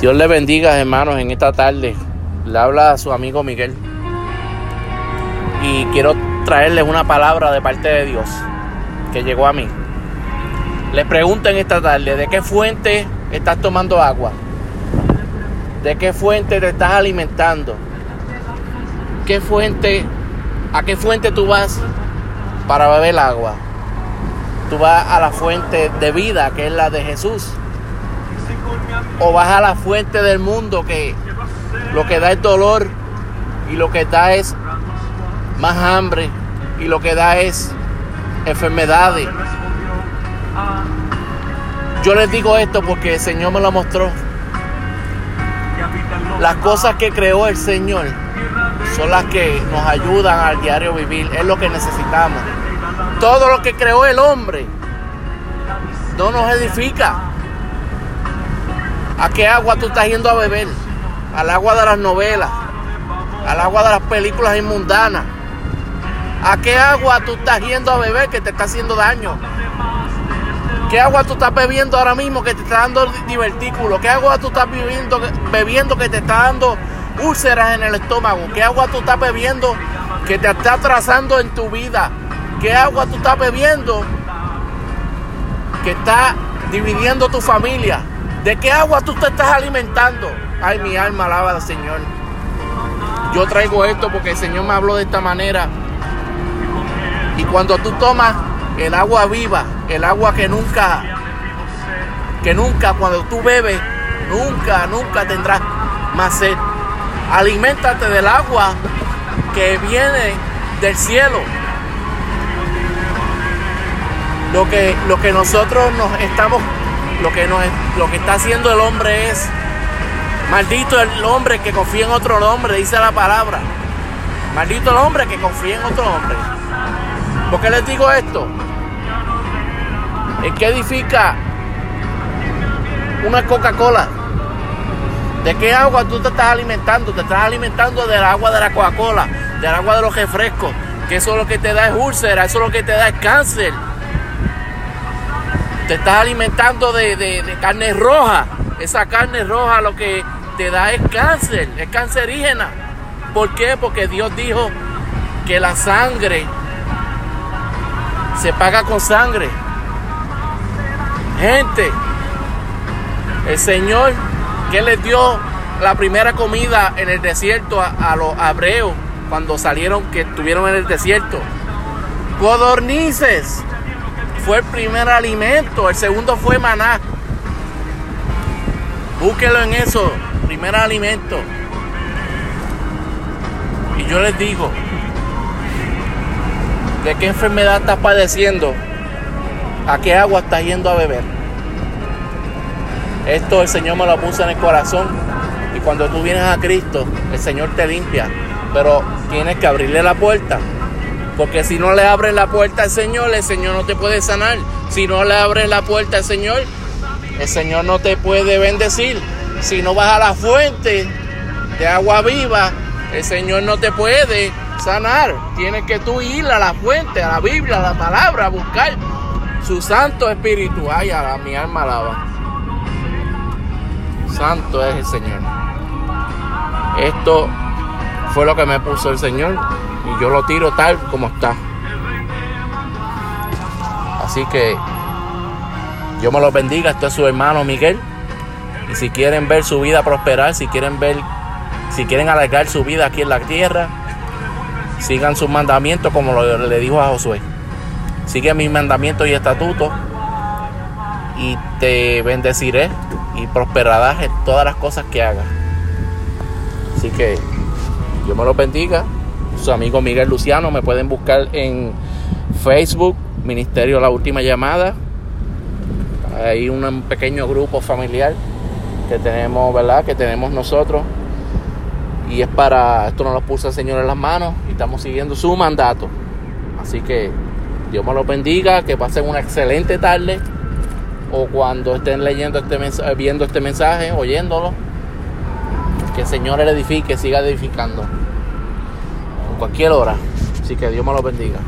Dios le bendiga, hermanos, en esta tarde. Le habla a su amigo Miguel. Y quiero traerles una palabra de parte de Dios que llegó a mí. Les pregunto en esta tarde, ¿de qué fuente estás tomando agua? ¿De qué fuente te estás alimentando? ¿Qué fuente, a qué fuente tú vas para beber agua? Tú vas a la fuente de vida, que es la de Jesús o vas a la fuente del mundo que lo que da es dolor y lo que da es más hambre y lo que da es enfermedades. Yo les digo esto porque el Señor me lo mostró. Las cosas que creó el Señor son las que nos ayudan al diario vivir. Es lo que necesitamos. Todo lo que creó el hombre no nos edifica. ¿A qué agua tú estás yendo a beber? Al agua de las novelas, al agua de las películas inmundanas. ¿A qué agua tú estás yendo a beber que te está haciendo daño? ¿Qué agua tú estás bebiendo ahora mismo que te está dando divertículo? ¿Qué agua tú estás bebiendo, bebiendo que te está dando úlceras en el estómago? ¿Qué agua tú estás bebiendo que te está atrasando en tu vida? ¿Qué agua tú estás bebiendo que está dividiendo tu familia? ¿De qué agua tú te estás alimentando? Ay, mi alma alaba al Señor. Yo traigo esto porque el Señor me habló de esta manera. Y cuando tú tomas el agua viva, el agua que nunca, que nunca, cuando tú bebes, nunca, nunca tendrás más sed. Aliméntate del agua que viene del cielo. Lo que, lo que nosotros nos estamos lo que, lo que está haciendo el hombre es, maldito el hombre que confía en otro hombre, dice la palabra. Maldito el hombre que confía en otro hombre. ¿Por qué les digo esto? ¿En qué edifica una Coca-Cola? ¿De qué agua tú te estás alimentando? Te estás alimentando del agua de la Coca-Cola, del agua de los refrescos, que eso lo que te da es úlcera, eso lo que te da es cáncer te estás alimentando de, carne roja. Esa carne roja lo que te da es cáncer, es cancerígena. ¿Por qué? Porque Dios dijo que la sangre se paga con sangre. Gente, el Señor que les dio la primera comida en el desierto a, a los hebreos cuando salieron, que estuvieron en el desierto. Codornices fue el primer alimento, el segundo fue maná. Búsquelo en eso, primer alimento. Y yo les digo, ¿de qué enfermedad estás padeciendo? ¿A qué agua estás yendo a beber? Esto el Señor me lo puso en el corazón. Y cuando tú vienes a Cristo, el Señor te limpia. Pero tienes que abrirle la puerta porque si no le abres la puerta al Señor, el Señor no te puede sanar. Si no le abres la puerta al Señor, el Señor no te puede bendecir. Si no vas a la fuente de agua viva, el Señor no te puede sanar. Tienes que tú ir a la fuente, a la Biblia, a la palabra, a buscar su Santo Espíritu. Ay, a mi alma alaba. Santo es el Señor. Esto fue lo que me puso el Señor y yo lo tiro tal como está. Así que Dios me los bendiga. Este es su hermano Miguel. Y si quieren ver su vida prosperar, si quieren ver, si quieren alargar su vida aquí en la tierra, sigan sus mandamientos como lo, le dijo a Josué. Sigue mis mandamientos y estatutos y te bendeciré y prosperarás en todas las cosas que hagas. Así que Dios me los bendiga su amigo Miguel Luciano. Me pueden buscar en Facebook, Ministerio La Última Llamada. Hay un pequeño grupo familiar que tenemos, ¿verdad? Que tenemos nosotros. Y es para, esto nos lo puso el Señor en las manos y estamos siguiendo su mandato. Así que Dios me los bendiga, que pasen una excelente tarde o cuando estén leyendo este mensaje, viendo este mensaje, oyéndolo, que el Señor edifique, siga edificando cualquier hora. Así que Dios me lo bendiga.